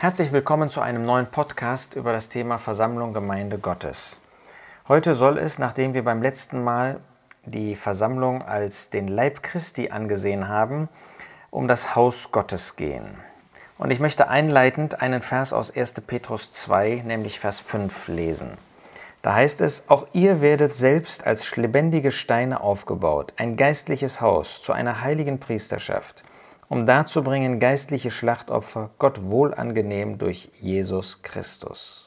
Herzlich willkommen zu einem neuen Podcast über das Thema Versammlung Gemeinde Gottes. Heute soll es, nachdem wir beim letzten Mal die Versammlung als den Leib Christi angesehen haben, um das Haus Gottes gehen. Und ich möchte einleitend einen Vers aus 1. Petrus 2, nämlich Vers 5 lesen. Da heißt es, auch ihr werdet selbst als lebendige Steine aufgebaut, ein geistliches Haus zu einer heiligen Priesterschaft um darzubringen geistliche Schlachtopfer Gott wohlangenehm durch Jesus Christus.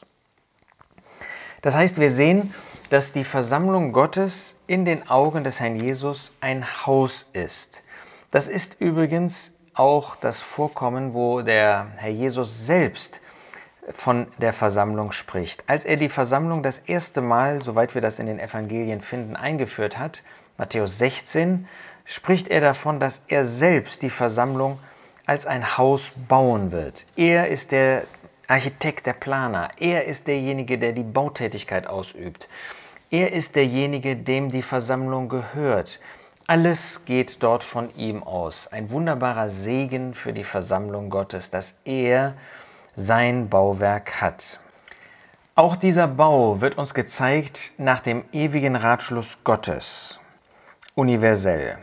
Das heißt, wir sehen, dass die Versammlung Gottes in den Augen des Herrn Jesus ein Haus ist. Das ist übrigens auch das Vorkommen, wo der Herr Jesus selbst von der Versammlung spricht. Als er die Versammlung das erste Mal, soweit wir das in den Evangelien finden, eingeführt hat, Matthäus 16, spricht er davon, dass er selbst die Versammlung als ein Haus bauen wird. Er ist der Architekt, der Planer. Er ist derjenige, der die Bautätigkeit ausübt. Er ist derjenige, dem die Versammlung gehört. Alles geht dort von ihm aus. Ein wunderbarer Segen für die Versammlung Gottes, dass er sein Bauwerk hat. Auch dieser Bau wird uns gezeigt nach dem ewigen Ratschluss Gottes, universell.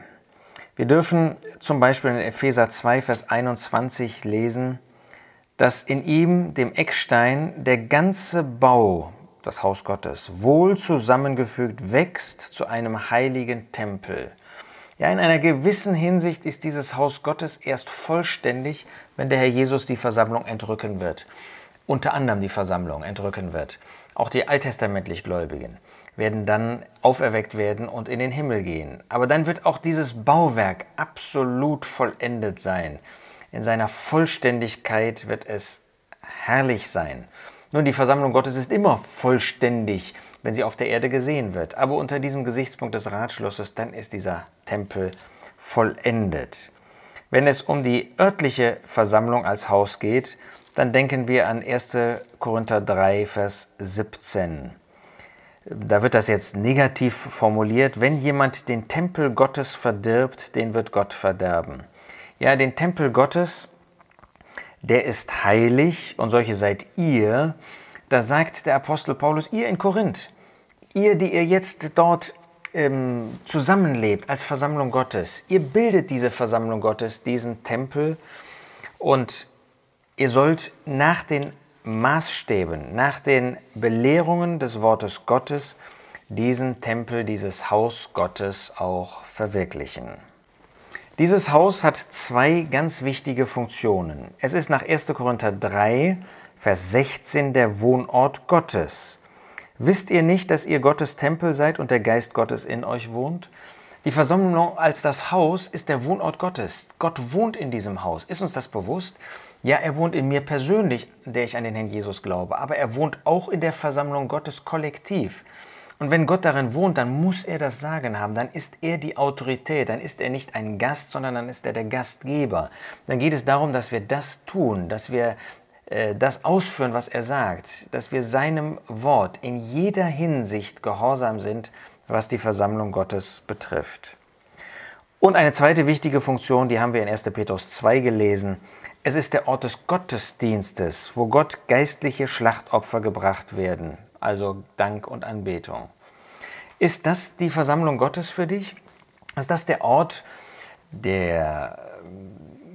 Wir dürfen zum Beispiel in Epheser 2, Vers 21 lesen, dass in ihm, dem Eckstein, der ganze Bau, das Haus Gottes, wohl zusammengefügt wächst zu einem heiligen Tempel. Ja, in einer gewissen Hinsicht ist dieses Haus Gottes erst vollständig, wenn der Herr Jesus die Versammlung entrücken wird. Unter anderem die Versammlung entrücken wird. Auch die alttestamentlich Gläubigen werden dann auferweckt werden und in den Himmel gehen. Aber dann wird auch dieses Bauwerk absolut vollendet sein. In seiner Vollständigkeit wird es herrlich sein. Nun, die Versammlung Gottes ist immer vollständig, wenn sie auf der Erde gesehen wird. Aber unter diesem Gesichtspunkt des Ratschlusses, dann ist dieser Tempel vollendet. Wenn es um die örtliche Versammlung als Haus geht, dann denken wir an 1. Korinther 3, Vers 17 da wird das jetzt negativ formuliert, wenn jemand den Tempel Gottes verdirbt, den wird Gott verderben. Ja, den Tempel Gottes, der ist heilig und solche seid ihr. Da sagt der Apostel Paulus, ihr in Korinth, ihr, die ihr jetzt dort ähm, zusammenlebt als Versammlung Gottes, ihr bildet diese Versammlung Gottes, diesen Tempel und ihr sollt nach den Maßstäben, nach den Belehrungen des Wortes Gottes diesen Tempel, dieses Haus Gottes auch verwirklichen. Dieses Haus hat zwei ganz wichtige Funktionen. Es ist nach 1. Korinther 3, Vers 16 der Wohnort Gottes. Wisst ihr nicht, dass ihr Gottes Tempel seid und der Geist Gottes in euch wohnt? Die Versammlung als das Haus ist der Wohnort Gottes. Gott wohnt in diesem Haus. Ist uns das bewusst? Ja, er wohnt in mir persönlich, der ich an den Herrn Jesus glaube, aber er wohnt auch in der Versammlung Gottes kollektiv. Und wenn Gott darin wohnt, dann muss er das Sagen haben, dann ist er die Autorität, dann ist er nicht ein Gast, sondern dann ist er der Gastgeber. Dann geht es darum, dass wir das tun, dass wir äh, das ausführen, was er sagt, dass wir seinem Wort in jeder Hinsicht gehorsam sind, was die Versammlung Gottes betrifft. Und eine zweite wichtige Funktion, die haben wir in 1. Petrus 2 gelesen, es ist der Ort des Gottesdienstes, wo Gott geistliche Schlachtopfer gebracht werden, also Dank und Anbetung. Ist das die Versammlung Gottes für dich? Ist das der Ort, der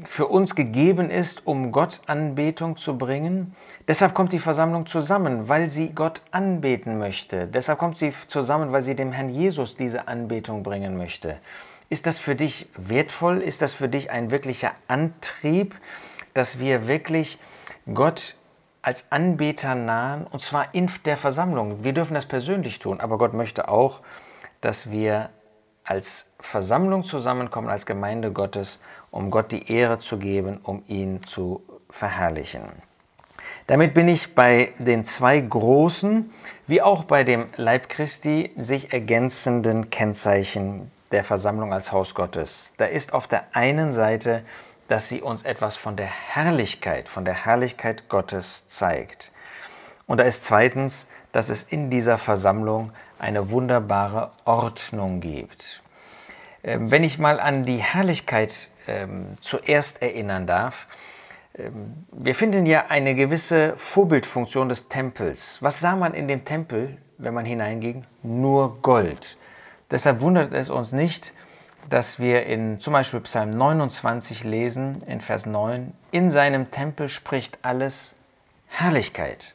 für uns gegeben ist, um Gott Anbetung zu bringen? Deshalb kommt die Versammlung zusammen, weil sie Gott anbeten möchte. Deshalb kommt sie zusammen, weil sie dem Herrn Jesus diese Anbetung bringen möchte. Ist das für dich wertvoll? Ist das für dich ein wirklicher Antrieb? dass wir wirklich Gott als Anbeter nahen, und zwar in der Versammlung. Wir dürfen das persönlich tun, aber Gott möchte auch, dass wir als Versammlung zusammenkommen, als Gemeinde Gottes, um Gott die Ehre zu geben, um ihn zu verherrlichen. Damit bin ich bei den zwei großen, wie auch bei dem Leib Christi, sich ergänzenden Kennzeichen der Versammlung als Haus Gottes. Da ist auf der einen Seite dass sie uns etwas von der Herrlichkeit, von der Herrlichkeit Gottes zeigt. Und da ist zweitens, dass es in dieser Versammlung eine wunderbare Ordnung gibt. Ähm, wenn ich mal an die Herrlichkeit ähm, zuerst erinnern darf, Ähm, wir finden ja eine gewisse Vorbildfunktion des Tempels. Was sah man in dem Tempel, wenn man hineinging? Nur Gold. Deshalb wundert es uns nicht, dass wir in zum Beispiel Psalm 29 lesen, in Vers 9, in seinem Tempel spricht alles Herrlichkeit.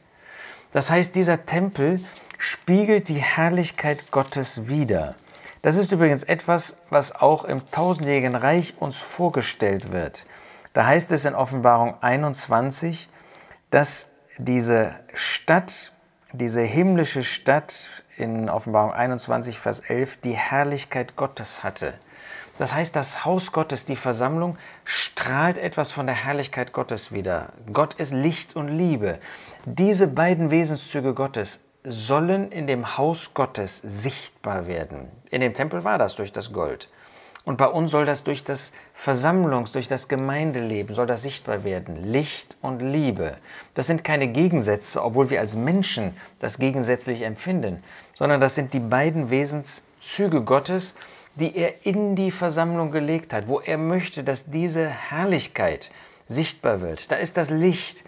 Das heißt, dieser Tempel spiegelt die Herrlichkeit Gottes wider. Das ist übrigens etwas, was auch im tausendjährigen Reich uns vorgestellt wird. Da heißt es in Offenbarung 21, dass diese Stadt, diese himmlische Stadt in Offenbarung 21, Vers 11, die Herrlichkeit Gottes hatte. Das heißt, das Haus Gottes, die Versammlung, strahlt etwas von der Herrlichkeit Gottes wieder. Gott ist Licht und Liebe. Diese beiden Wesenszüge Gottes sollen in dem Haus Gottes sichtbar werden. In dem Tempel war das durch das Gold. Und bei uns soll das durch das Versammlungs-, durch das Gemeindeleben, soll das sichtbar werden. Licht und Liebe. Das sind keine Gegensätze, obwohl wir als Menschen das gegensätzlich empfinden, sondern das sind die beiden Wesenszüge Gottes, die er in die Versammlung gelegt hat, wo er möchte, dass diese Herrlichkeit sichtbar wird. Da ist das Licht.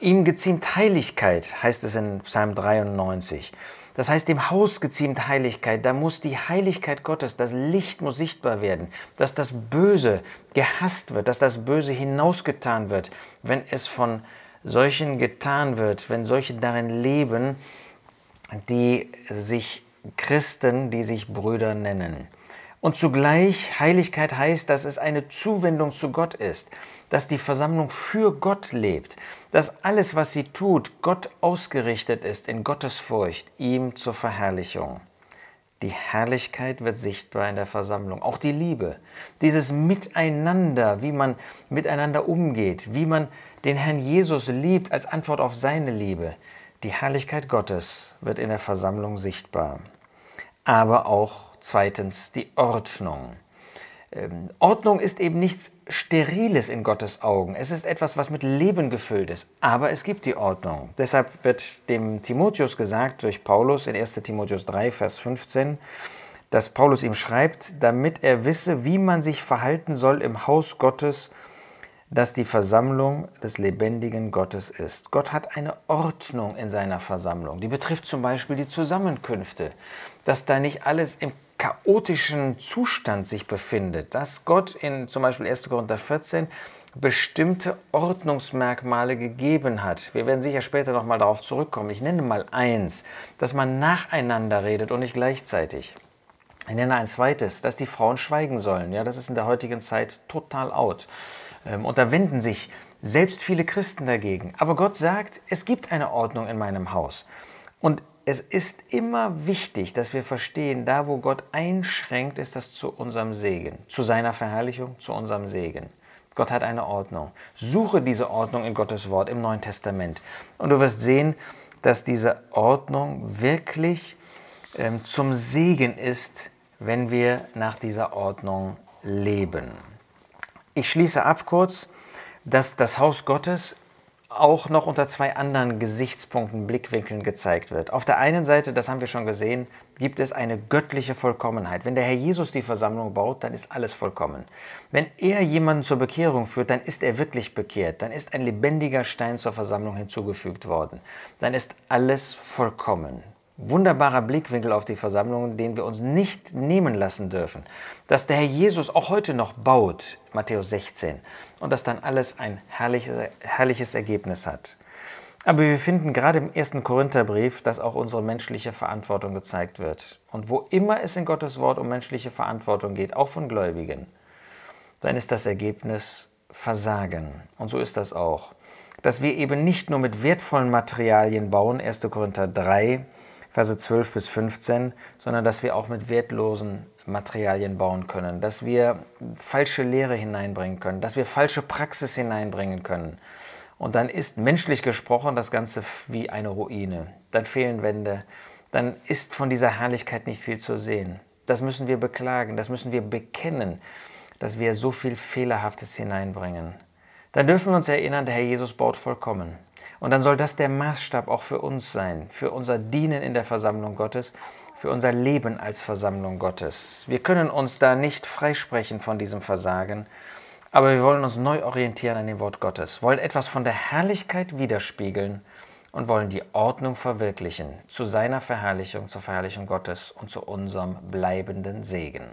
Ihm geziemt Heiligkeit, heißt es in Psalm 93. Das heißt, dem Haus geziemt Heiligkeit, da muss die Heiligkeit Gottes, das Licht muss sichtbar werden, dass das Böse gehasst wird, dass das Böse hinausgetan wird, wenn es von solchen getan wird, wenn solche darin leben, die sich Christen, die sich Brüder nennen. Und zugleich Heiligkeit heißt, dass es eine Zuwendung zu Gott ist, dass die Versammlung für Gott lebt, dass alles, was sie tut, Gott ausgerichtet ist in Gottes Furcht, ihm zur Verherrlichung. Die Herrlichkeit wird sichtbar in der Versammlung, auch die Liebe, dieses Miteinander, wie man miteinander umgeht, wie man den Herrn Jesus liebt als Antwort auf seine Liebe. Die Herrlichkeit Gottes wird in der Versammlung sichtbar, aber auch Zweitens die Ordnung. Ähm, Ordnung ist eben nichts Steriles in Gottes Augen. Es ist etwas, was mit Leben gefüllt ist. Aber es gibt die Ordnung. Deshalb wird dem Timotheus gesagt durch Paulus in 1 Timotheus 3, Vers 15, dass Paulus ihm schreibt, damit er wisse, wie man sich verhalten soll im Haus Gottes dass die Versammlung des lebendigen Gottes ist. Gott hat eine Ordnung in seiner Versammlung. Die betrifft zum Beispiel die Zusammenkünfte, dass da nicht alles im chaotischen Zustand sich befindet, dass Gott in zum Beispiel 1. Korinther 14 bestimmte Ordnungsmerkmale gegeben hat. Wir werden sicher später noch mal darauf zurückkommen. Ich nenne mal eins, dass man nacheinander redet und nicht gleichzeitig. Ich nenne ein zweites, dass die Frauen schweigen sollen. Ja, das ist in der heutigen Zeit total out. Ähm, und da wenden sich selbst viele Christen dagegen. Aber Gott sagt, es gibt eine Ordnung in meinem Haus. Und es ist immer wichtig, dass wir verstehen, da wo Gott einschränkt, ist das zu unserem Segen, zu seiner Verherrlichung, zu unserem Segen. Gott hat eine Ordnung. Suche diese Ordnung in Gottes Wort im Neuen Testament. Und du wirst sehen, dass diese Ordnung wirklich ähm, zum Segen ist, wenn wir nach dieser Ordnung leben. Ich schließe ab kurz, dass das Haus Gottes auch noch unter zwei anderen Gesichtspunkten, Blickwinkeln gezeigt wird. Auf der einen Seite, das haben wir schon gesehen, gibt es eine göttliche Vollkommenheit. Wenn der Herr Jesus die Versammlung baut, dann ist alles vollkommen. Wenn er jemanden zur Bekehrung führt, dann ist er wirklich bekehrt. Dann ist ein lebendiger Stein zur Versammlung hinzugefügt worden. Dann ist alles vollkommen wunderbarer Blickwinkel auf die Versammlungen, den wir uns nicht nehmen lassen dürfen. Dass der Herr Jesus auch heute noch baut, Matthäus 16, und dass dann alles ein herrliches, herrliches Ergebnis hat. Aber wir finden gerade im ersten Korintherbrief, dass auch unsere menschliche Verantwortung gezeigt wird. Und wo immer es in Gottes Wort um menschliche Verantwortung geht, auch von Gläubigen, dann ist das Ergebnis Versagen. Und so ist das auch. Dass wir eben nicht nur mit wertvollen Materialien bauen, 1. Korinther 3, Verse 12 bis 15, sondern dass wir auch mit wertlosen Materialien bauen können, dass wir falsche Lehre hineinbringen können, dass wir falsche Praxis hineinbringen können. Und dann ist menschlich gesprochen das Ganze wie eine Ruine. Dann fehlen Wände, dann ist von dieser Herrlichkeit nicht viel zu sehen. Das müssen wir beklagen, das müssen wir bekennen, dass wir so viel Fehlerhaftes hineinbringen. Dann dürfen wir uns erinnern, der Herr Jesus baut vollkommen. Und dann soll das der Maßstab auch für uns sein, für unser Dienen in der Versammlung Gottes, für unser Leben als Versammlung Gottes. Wir können uns da nicht freisprechen von diesem Versagen, Aber wir wollen uns neu orientieren an dem Wort Gottes, wollen etwas von der Herrlichkeit widerspiegeln und wollen die Ordnung verwirklichen zu seiner Verherrlichung, zur Verherrlichung Gottes und zu unserem bleibenden Segen.